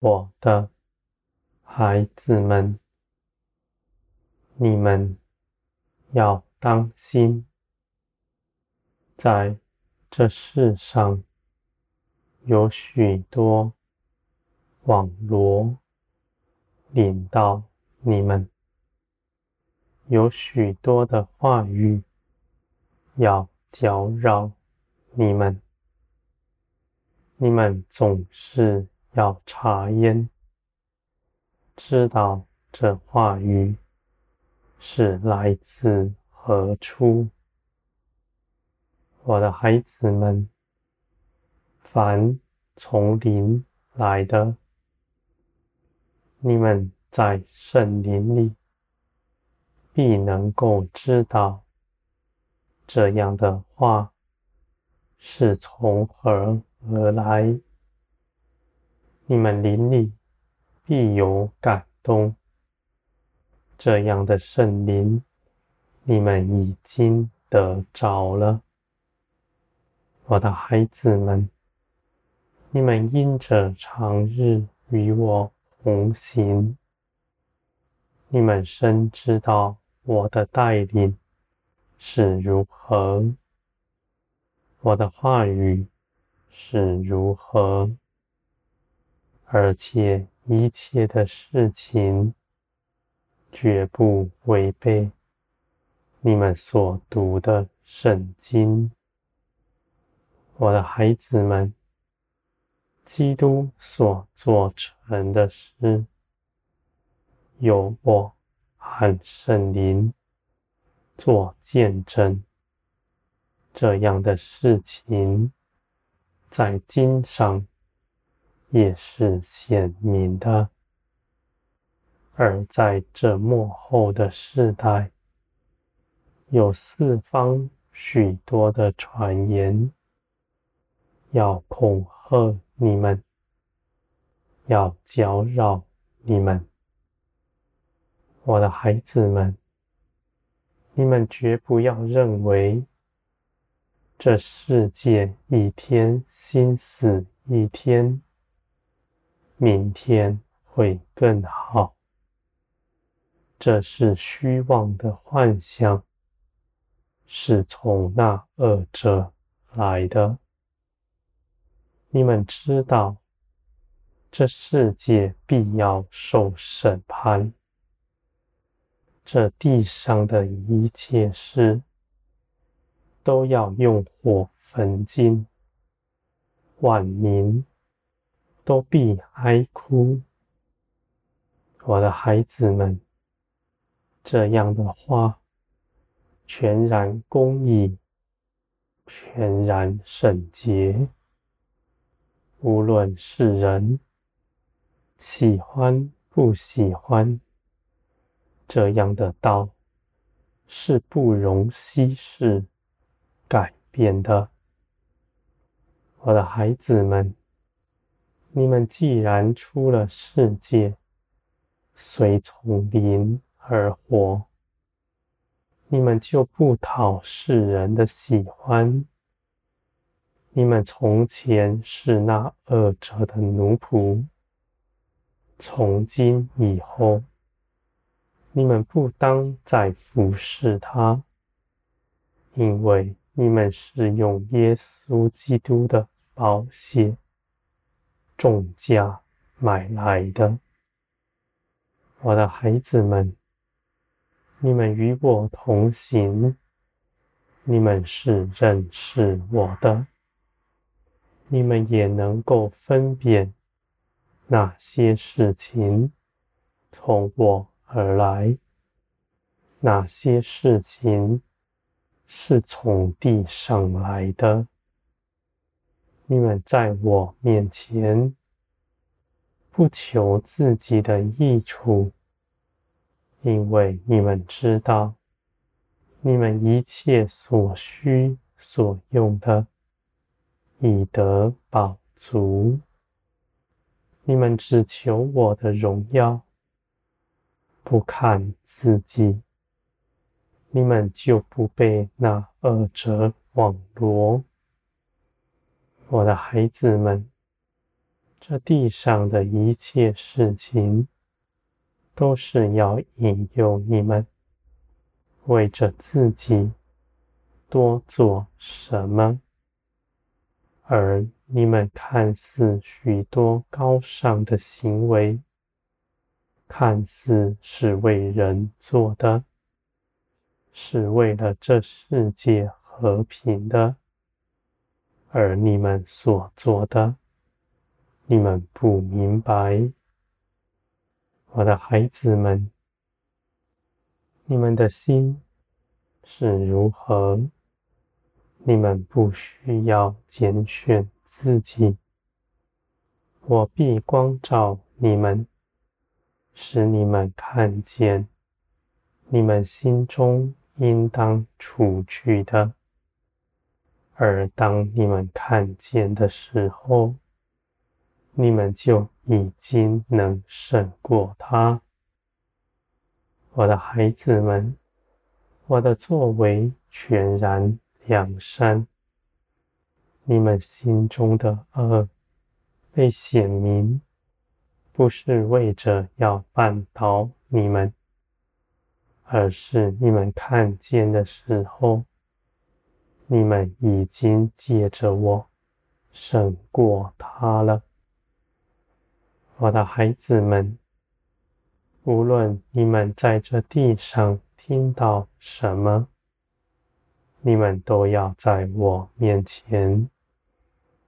我的孩子们，你们要当心，在这世上有许多网罗引到你们，有许多的话语要搅扰你们，你们总是要察验，知道这话语是来自何处。我的孩子们，凡从林来的，你们在圣灵里必能够知道这样的话是从何而来。你们灵里必有感动，这样的圣灵，你们已经得着了。我的孩子们，你们因着常日与我同行，你们深知道我的带领是如何，我的话语是如何。而且一切的事情绝不违背你们所读的圣经，我的孩子们，基督所做成的事，有我和圣灵做见证，这样的事情在经上。也是显明的，而在这幕后的世代，有四方许多的传言，要恐吓你们，要搅扰你们，我的孩子们，你们绝不要认为这世界一天新死一天。明天会更好，这是虚妄的幻想，是从那二者来的。你们知道，这世界必要受审判，这地上的一切事都要用火焚尽，万民。都必哀哭，我的孩子们，这样的话，全然公义，全然圣洁。无论是人喜欢不喜欢，这样的道是不容稀释、改变的，我的孩子们。你们既然出了世界，随从灵而活，你们就不讨世人的喜欢。你们从前是那恶者的奴仆，从今以后，你们不当再服侍他，因为你们是用耶稣基督的宝血。重价买来的，我的孩子们，你们与我同行，你们是认识我的，你们也能够分辨哪些事情从我而来，哪些事情是从地上来的。你们在我面前不求自己的益处，因为你们知道，你们一切所需所用的已得饱足。你们只求我的荣耀，不看自己，你们就不被那恶者网罗。我的孩子们，这地上的一切事情，都是要引诱你们为着自己多做什么，而你们看似许多高尚的行为，看似是为人做的，是为了这世界和平的，而你们所做的。你们不明白，我的孩子们，你们的心是如何？你们不需要拣选自己，我必光照你们，使你们看见你们心中应当除去的。而当你们看见的时候，你们就已经能胜过他，我的孩子们，我的作为全然两山，你们心中的恶被显明，不是为着要绊倒你们，而是你们看见的时候，你们已经借着我胜过他了。我的孩子们，无论你们在这地上听到什么，你们都要在我面前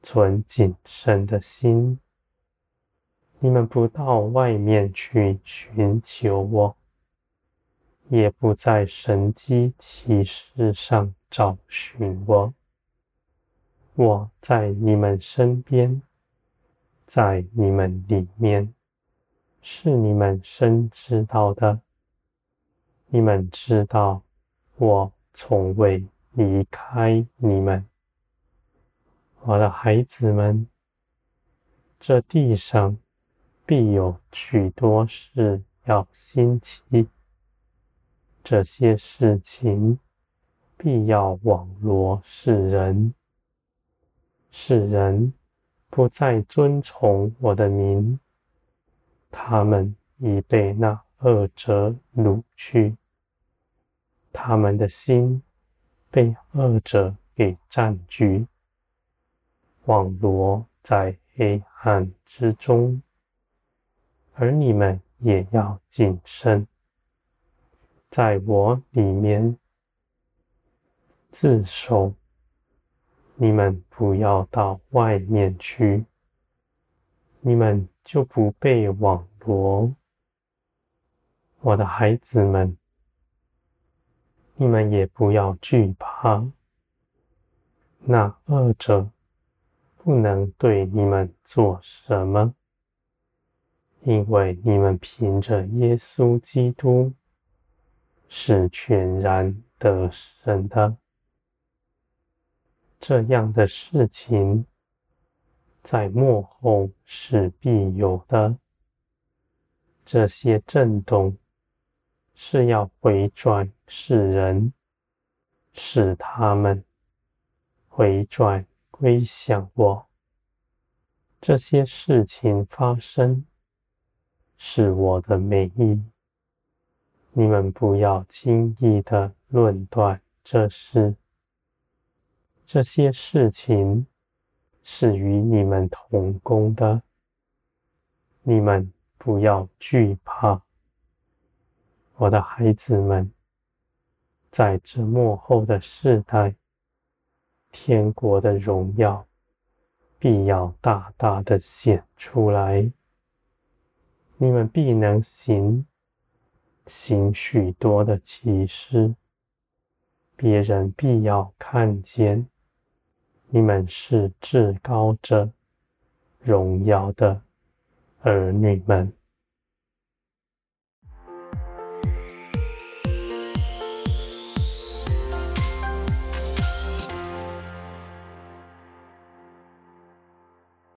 存谨慎的心。你们不到外面去寻求我，也不在神迹奇事上找寻我。我在你们身边。在你们里面，是你们深知道的。你们知道，我从未离开你们，我的孩子们。这地上必有许多事要兴起，这些事情必要网罗世人，世人。不再遵从我的名，他们已被那恶者掳去，他们的心被恶者给占据，网罗在黑暗之中，而你们也要谨慎，在我里面自守。你们不要到外面去，你们就不被网罗。我的孩子们，你们也不要惧怕，那恶者不能对你们做什么，因为你们凭着耶稣基督是全然得胜的。这样的事情，在幕后是必有的。这些震动是要回转世人，使他们回转归向我。这些事情发生，是我的美意。你们不要轻易的论断这事。这些事情是与你们同工的，你们不要惧怕，我的孩子们。在这末后的世代，天国的荣耀必要大大的显出来，你们必能行行许多的奇事，别人必要看见。你们是至高者荣耀的儿女们。